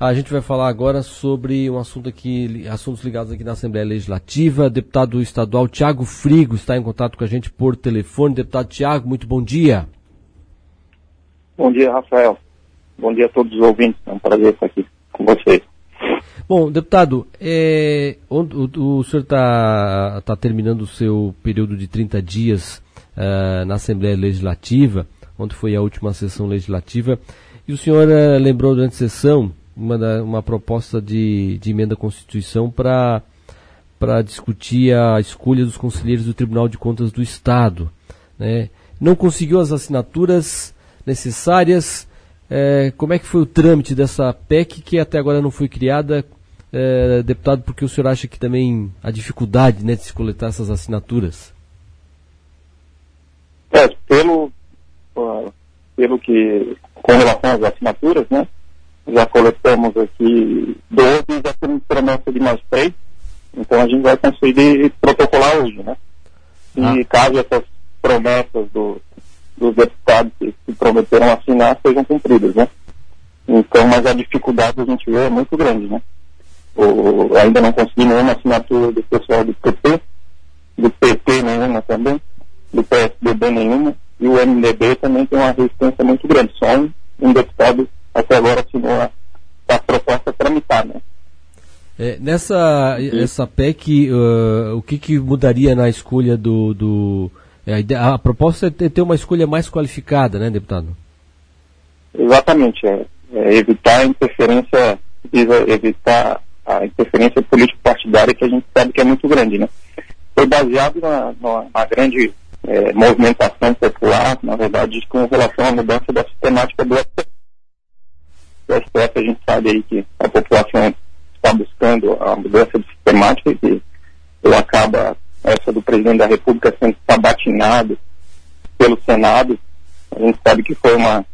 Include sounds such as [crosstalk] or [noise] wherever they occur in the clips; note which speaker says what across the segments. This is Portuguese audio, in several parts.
Speaker 1: A gente vai falar agora sobre um assunto aqui, assuntos ligados aqui na Assembleia Legislativa. Deputado estadual Tiago Frigo está em contato com a gente por telefone. Deputado Tiago, muito bom dia.
Speaker 2: Bom dia, Rafael. Bom dia a todos os ouvintes. É um prazer estar aqui com vocês.
Speaker 1: Bom, deputado, é, o, o, o, senhor está tá terminando o seu período de 30 dias uh, na Assembleia Legislativa, onde foi a última sessão legislativa, e o senhor uh, lembrou durante a sessão uma, uma proposta de, de emenda à Constituição para para discutir a escolha dos conselheiros do Tribunal de Contas do Estado. Né? Não conseguiu as assinaturas necessárias. É, como é que foi o trâmite dessa PEC que até agora não foi criada, é, deputado, porque o senhor acha que também a dificuldade né, de se coletar essas assinaturas?
Speaker 2: É, pelo, uh, pelo que, com relação às assinaturas, né, já coletamos aqui 12 e já temos promessa de mais três. Então a gente vai conseguir protocolar hoje, né? E ah. caso essas promessas do, dos deputados que, que prometeram assinar sejam cumpridas, né? Então, mas a dificuldade a gente vê é muito grande, né? O, ainda não consegui nenhuma assinatura do pessoal do PT, do PT nenhuma também, do PSDB nenhuma, e o MDB também tem uma resistência muito grande. Só um, um deputado até agora assinou a, a proposta tramitar, né?
Speaker 1: É, nessa essa PEC, uh, o que, que, mudaria na escolha do. do é, a, a, proposta é ter uma escolha mais qualificada, né, deputado?
Speaker 2: Exatamente. É, é evitar a interferência, evitar a interferência político-partidária que a gente sabe que é muito grande, né? Foi baseado na, na, na grande é, movimentação popular, na verdade, com relação à mudança da sistemática do o STF a gente sabe aí que a população está buscando a mudança de sistemática e ela acaba, essa do presidente da República sendo sabatinado pelo Senado. A gente sabe que foi uma,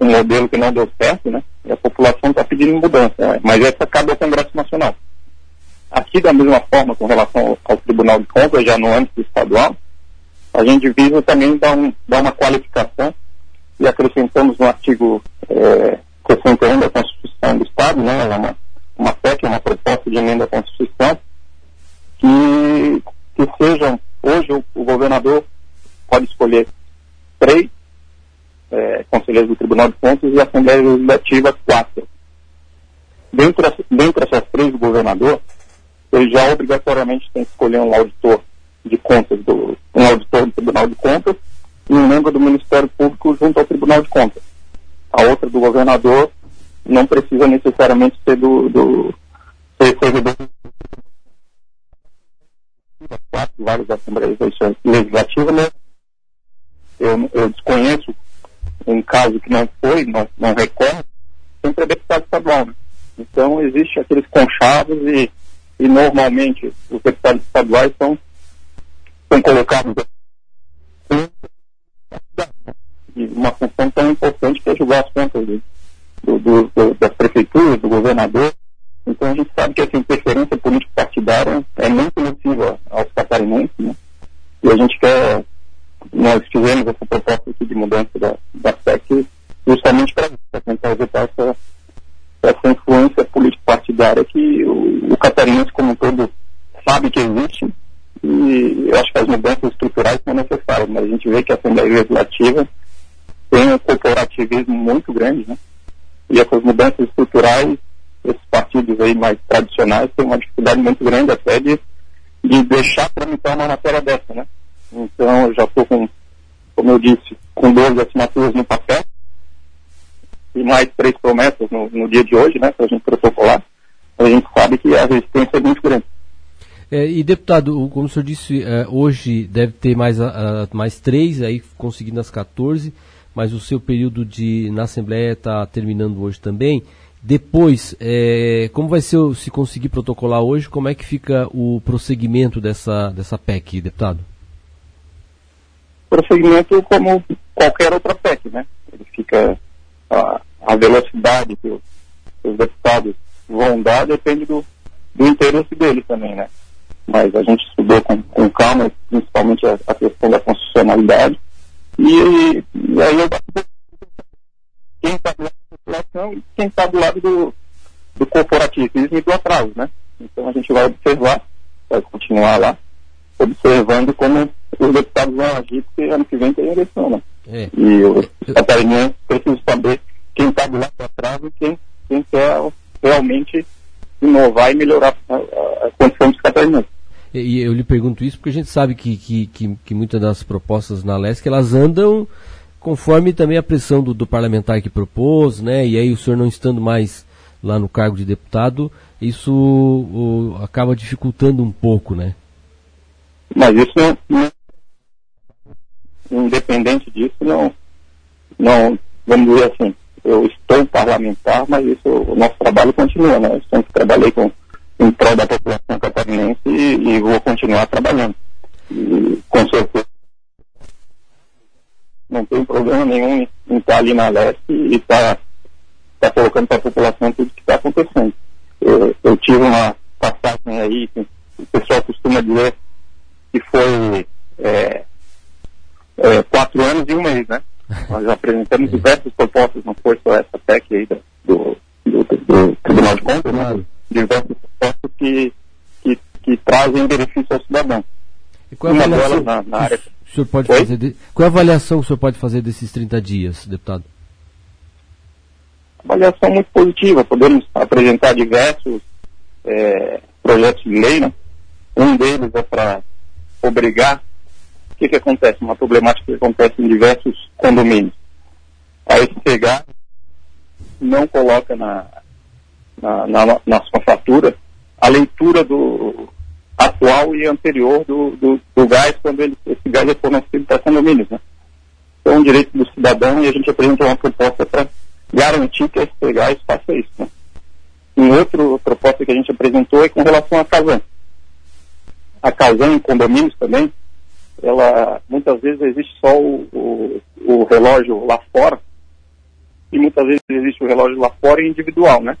Speaker 2: um modelo que não deu certo, né? E a população está pedindo mudança, né? mas essa cabe ao Congresso Nacional. Aqui, da mesma forma, com relação ao, ao Tribunal de Contas, já no âmbito estadual, a gente visa também dar, um, dar uma qualificação e acrescentamos no artigo é, 61 da Constituição do Estado, né, é uma, uma PEC, uma proposta de emenda à Constituição, que, que sejam, hoje o, o governador pode escolher três é, conselheiros do Tribunal de Contas e a Assembleia Legislativa quatro. Dentro, dentro dessas três do governador, ele já obrigatoriamente tem que escolher um auditor de contas, do, um auditor do Tribunal de Contas e um membro do Ministério Público junto ao Tribunal de Contas a outra do governador não precisa necessariamente ser do, do ser servidor quatro várias assembleias legislativas, né? Eu, eu desconheço um caso que não foi, não, não recorre, sempre é deputado estadual. Né? Então existe aqueles conchavos e, e normalmente os deputados estaduais são, são colocados uma função tão importante que é julgar as contas do, do, do, das prefeituras, do governador. Então a gente sabe que essa interferência político-partidária é muito nociva aos catarinenses, né? E a gente quer, nós fizemos essa proposta aqui de mudança da, da PEC justamente para tentar evitar essa, essa influência político-partidária que o, o catarinense como um todo sabe que existe e eu acho que as mudanças estruturais são necessárias, mas a gente vê que a Assembleia Legislativa tem um corporativismo muito grande, né? E essas mudanças estruturais, esses partidos aí mais tradicionais têm uma dificuldade muito grande até de, de deixar tramitar uma matéria dessa, né? Então eu já estou com, como eu disse, com 12 assinaturas no papel e mais três promessas no, no dia de hoje, né? Para a gente protocolar. A gente sabe que a resistência é muito grande.
Speaker 1: É, e deputado, como o senhor disse, é, hoje deve ter mais, mais três, aí conseguindo as 14 mas o seu período de na Assembleia está terminando hoje também. Depois, é, como vai ser, se conseguir protocolar hoje, como é que fica o prosseguimento dessa, dessa PEC, deputado?
Speaker 2: Prosseguimento como qualquer outra PEC, né? Ele fica, a, a velocidade que, os, os deputados vão dar depende do, do interesse deles também, né? Mas a gente estudou com, com calma, principalmente a, a questão da constitucionalidade, e, e aí eu quem está do lado da população e quem está do lado do, do corporativismo e do atraso, né? Então a gente vai observar, vai continuar lá, observando como os deputados vão agir, porque ano que vem tem eleição, né? É. E os catarinenses precisam saber quem está do lado atrás e quem, quem quer realmente inovar e melhorar a, a, a condição dos catarinenses.
Speaker 1: E eu lhe pergunto isso porque a gente sabe que, que, que, que muitas das propostas na LESC elas andam conforme também a pressão do, do, parlamentar que propôs, né? E aí o senhor não estando mais lá no cargo de deputado, isso o, acaba dificultando um pouco, né?
Speaker 2: Mas isso não, independente disso, não, não, vamos dizer assim, eu estou parlamentar, mas isso, o nosso trabalho continua, né? Eu sempre trabalhei com, em prol da população catarinense e, e vou continuar trabalhando. E, com certeza não tem problema nenhum em estar ali na leste e estar tá, tá colocando para a população tudo que está acontecendo. Eu, eu, tive uma passagem aí, que o pessoal costuma dizer que foi é, é, quatro anos e um mês, né? [laughs] Nós apresentamos diversas propostas, não foi só essa PEC aí do, do, do, Tribunal de Contas, né? diversas propostas que, que, que trazem benefício ao cidadão.
Speaker 1: E qual é Uma delas na, na área o senhor pode fazer de... Qual é a avaliação que o senhor pode fazer desses 30 dias, deputado?
Speaker 2: Avaliação muito positiva. Podemos apresentar diversos é, projetos de lei, né? Um deles é para obrigar. O que, que acontece? Uma problemática que acontece em diversos condomínios. A SPH não coloca na, na, na, na sua fatura a leitura do, atual e anterior do, do, do gás, quando ele, esse gás é fornecido para condomínios. Né? Então, é um direito do cidadão e a gente apresentou uma proposta para garantir que SP Gás faça isso. Né? Uma outra proposta que a gente apresentou é com relação à Casan. A Casan em condomínios também, ela muitas vezes existe só o, o, o relógio lá fora e muitas vezes existe o relógio lá fora e individual, né?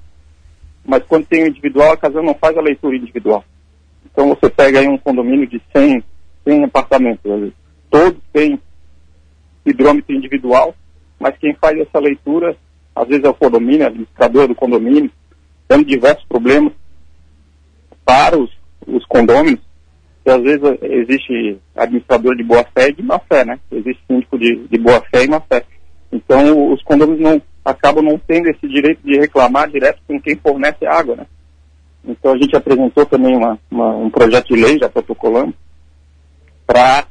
Speaker 2: Mas quando tem o individual, a Casan não faz a leitura individual. Então você pega aí um condomínio de 100, 100 apartamentos, todos têm hidrômetro individual, mas quem faz essa leitura, às vezes é o condomínio, administrador do condomínio, tendo diversos problemas para os, os condôminos, e às vezes existe administrador de boa fé e de má fé, né? Existe síndico de, de boa fé e má fé. Então os condôminos não, acabam não tendo esse direito de reclamar direto com quem fornece água, né? Então a gente apresentou também uma, uma, um projeto de lei, já protocolamos, para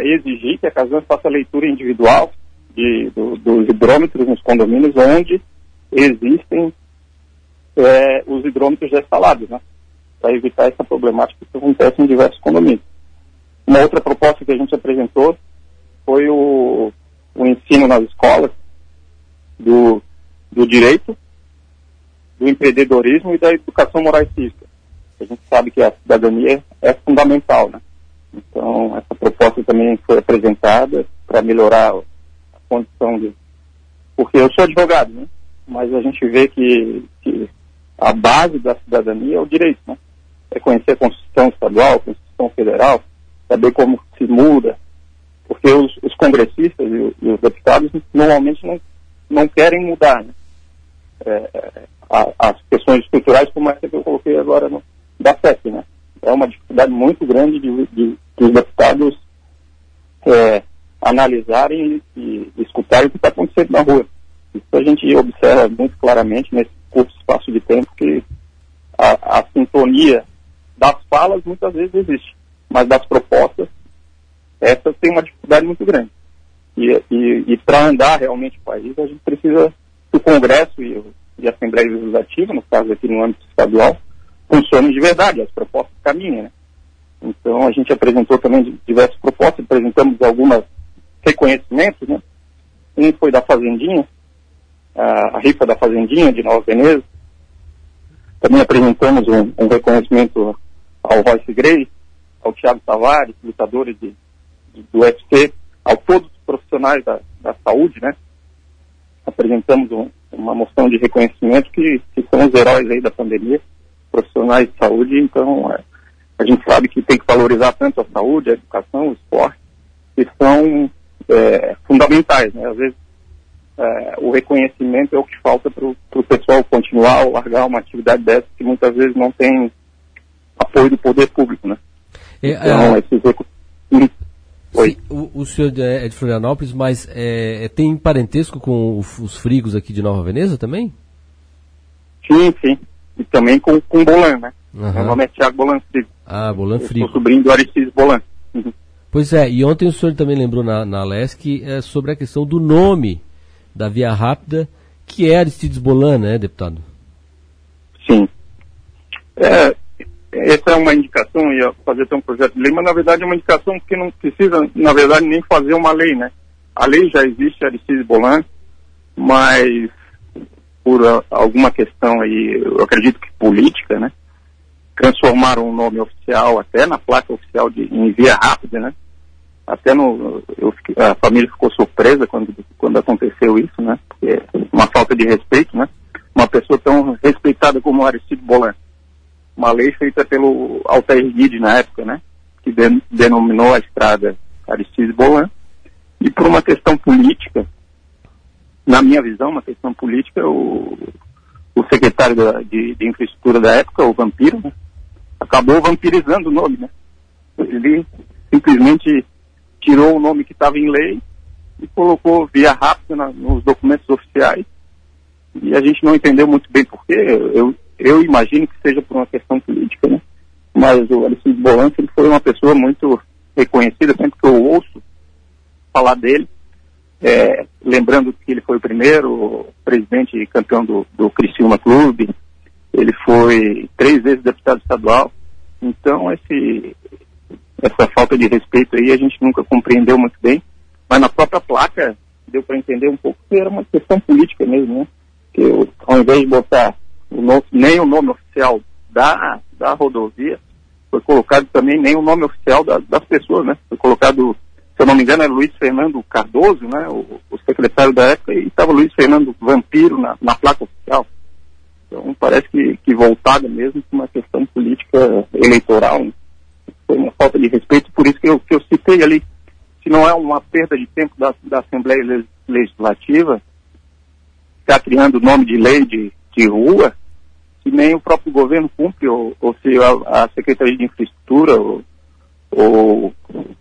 Speaker 2: exigir que a Casan faça leitura individual de, do, dos hidrômetros nos condomínios onde existem é, os hidrômetros já instalados, né? Para evitar essa problemática que acontece em diversos condomínios. Uma outra proposta que a gente apresentou foi o, o ensino nas escolas do, do direito do empreendedorismo e da educação moral e cívica. A gente sabe que a cidadania é fundamental, né? Então, essa proposta também foi apresentada para melhorar a condição de... Porque eu sou advogado, né? Mas a gente vê que, que a base da cidadania é o direito, né? É conhecer a Constituição Estadual, a Constituição Federal, saber como se muda, porque os, os congressistas e, e, os deputados normalmente não, não querem mudar, né? É, é as questões estruturais, como essa que eu coloquei agora no, da FEP, né? É uma dificuldade muito grande de, de, de os deputados é, analisarem e, escutarem o que está acontecendo na rua. Isso a gente observa muito claramente nesse curto espaço de tempo que a, a sintonia das falas muitas vezes existe, mas das propostas, essas têm uma dificuldade muito grande. E, e, e para andar realmente o país, a gente precisa o Congresso e de Assembleia Legislativa, no caso aqui no âmbito estadual, funcionem de verdade, as propostas caminham. Né? Então a gente apresentou também diversas propostas, apresentamos algumas reconhecimentos, né? Um foi da Fazendinha, a, a rifa da Fazendinha de Nova Veneza. Também apresentamos um, um reconhecimento ao Royce Grey, ao Tiago Tavares, lutadores de, de, do UFC, a todos os profissionais da, da saúde, né? Apresentamos um, uma moção de reconhecimento que, que são os heróis aí da pandemia, profissionais de saúde, então é, a gente sabe que tem que valorizar tanto a saúde, a educação, o esporte, que são é, fundamentais, né? Às vezes é, o reconhecimento é o que falta para o pessoal continuar ou largar uma atividade dessa que muitas vezes não tem apoio do poder público, né?
Speaker 1: É, então, é, esses Oi. o, o, senhor é de Florianópolis, mas é, é tem parentesco com os frigos aqui de Nova Veneza também?
Speaker 2: Sim, sim. E também com, com Bolan, né? Uhum. Meu nome é Tiago Bolan Frigo.
Speaker 1: Ah, Bolan Frigo.
Speaker 2: Eu sou sobrinho do Aristides Bolan. Uhum.
Speaker 1: Pois é, e ontem o senhor também lembrou na, na LESC é, sobre a questão do nome da Via Rápida, que é Aristides Bolan, né, deputado?
Speaker 2: Sim. É, essa é uma indicação, ia fazer até um projeto de lei, mas na verdade é uma indicação que não precisa, na verdade, nem fazer uma lei, né? A lei já existe, Aristides Bolan, mas por alguma questão aí, eu acredito que política, né? Transformaram o nome oficial até na placa oficial de em via rápida, né? Até no, eu, a família ficou surpresa quando, quando aconteceu isso, né? Porque é uma falta de respeito, né? Uma pessoa tão respeitada como Aristide Bolan. Uma lei feita pelo Altair Guide na época, né? Que de, denominou a estrada Aristide Bolan. E por uma questão política, na minha visão, uma questão política, o, o secretário da, de, de, infraestrutura da época, o Vampiro, né, acabou vampirizando o nome, né? Ele simplesmente tirou o nome que estava em lei e colocou via rápida na, nos documentos oficiais. E a gente não entendeu muito bem porquê. Eu, eu imagino que seja por uma questão política, né? Mas o Alessandro Bolante ele foi uma pessoa muito reconhecida, sempre que eu ouço falar dele, é, lembrando que ele foi o primeiro presidente e campeão do, do Criciúma Clube, ele foi três vezes deputado estadual. Então, esse, essa falta de respeito aí a gente nunca compreendeu muito bem. Mas na própria placa deu para entender um pouco que era uma questão política mesmo, né? Que eu, ao invés de botar o nome, nem o nome oficial da, da rodovia, foi colocado também nem o nome oficial da, das pessoas, né? Foi colocado se eu não me engano, era Luiz Fernando Cardoso, né, o, o secretário da época, e estava Luiz Fernando Vampiro na, na placa oficial. Então, parece que, que voltada mesmo para uma questão política eleitoral. Né? Foi uma falta de respeito, por isso que eu, que eu citei ali. Se não é uma perda de tempo da, da Assembleia Legislativa, ficar criando nome de lei de, de rua, se nem o próprio governo cumpre, ou, ou se a, a Secretaria de Infraestrutura, ou, ou,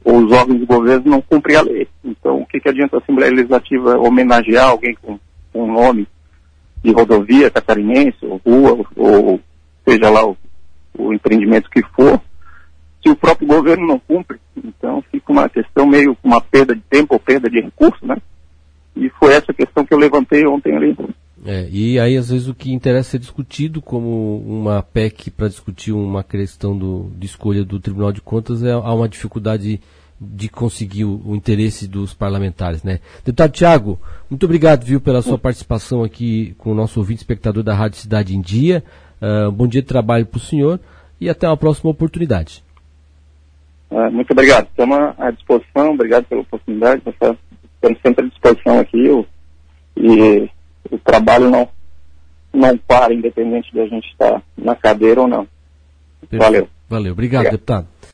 Speaker 2: ou, os órgãos do governo não cumprem a lei. Então, o que, que adianta a Assembleia Legislativa homenagear alguém com, com um nome de rodovia catarinense, ou rua, ou seja lá o, o empreendimento que for, se o próprio governo não cumpre? Então, fica uma questão meio uma perda de tempo ou perda de recurso, né? E foi essa questão que eu levantei ontem ali.
Speaker 1: É, e aí, às vezes, o que interessa ser discutido como uma PEC para discutir uma questão do, de escolha do Tribunal de Contas é há uma dificuldade de conseguir o, o, interesse dos parlamentares, né? Deputado Tiago, muito obrigado, viu, pela sua participação aqui com o nosso ouvinte espectador da Rádio Cidade em Dia. Uh, bom dia de trabalho para o senhor e até uma próxima oportunidade.
Speaker 2: Uh, muito obrigado. Estamos à disposição, obrigado pela oportunidade. Estamos sempre à disposição aqui. E o trabalho não, não para, independente de a gente estar na cadeira ou não.
Speaker 1: Valeu. Valeu. Obrigado, Obrigado. deputado.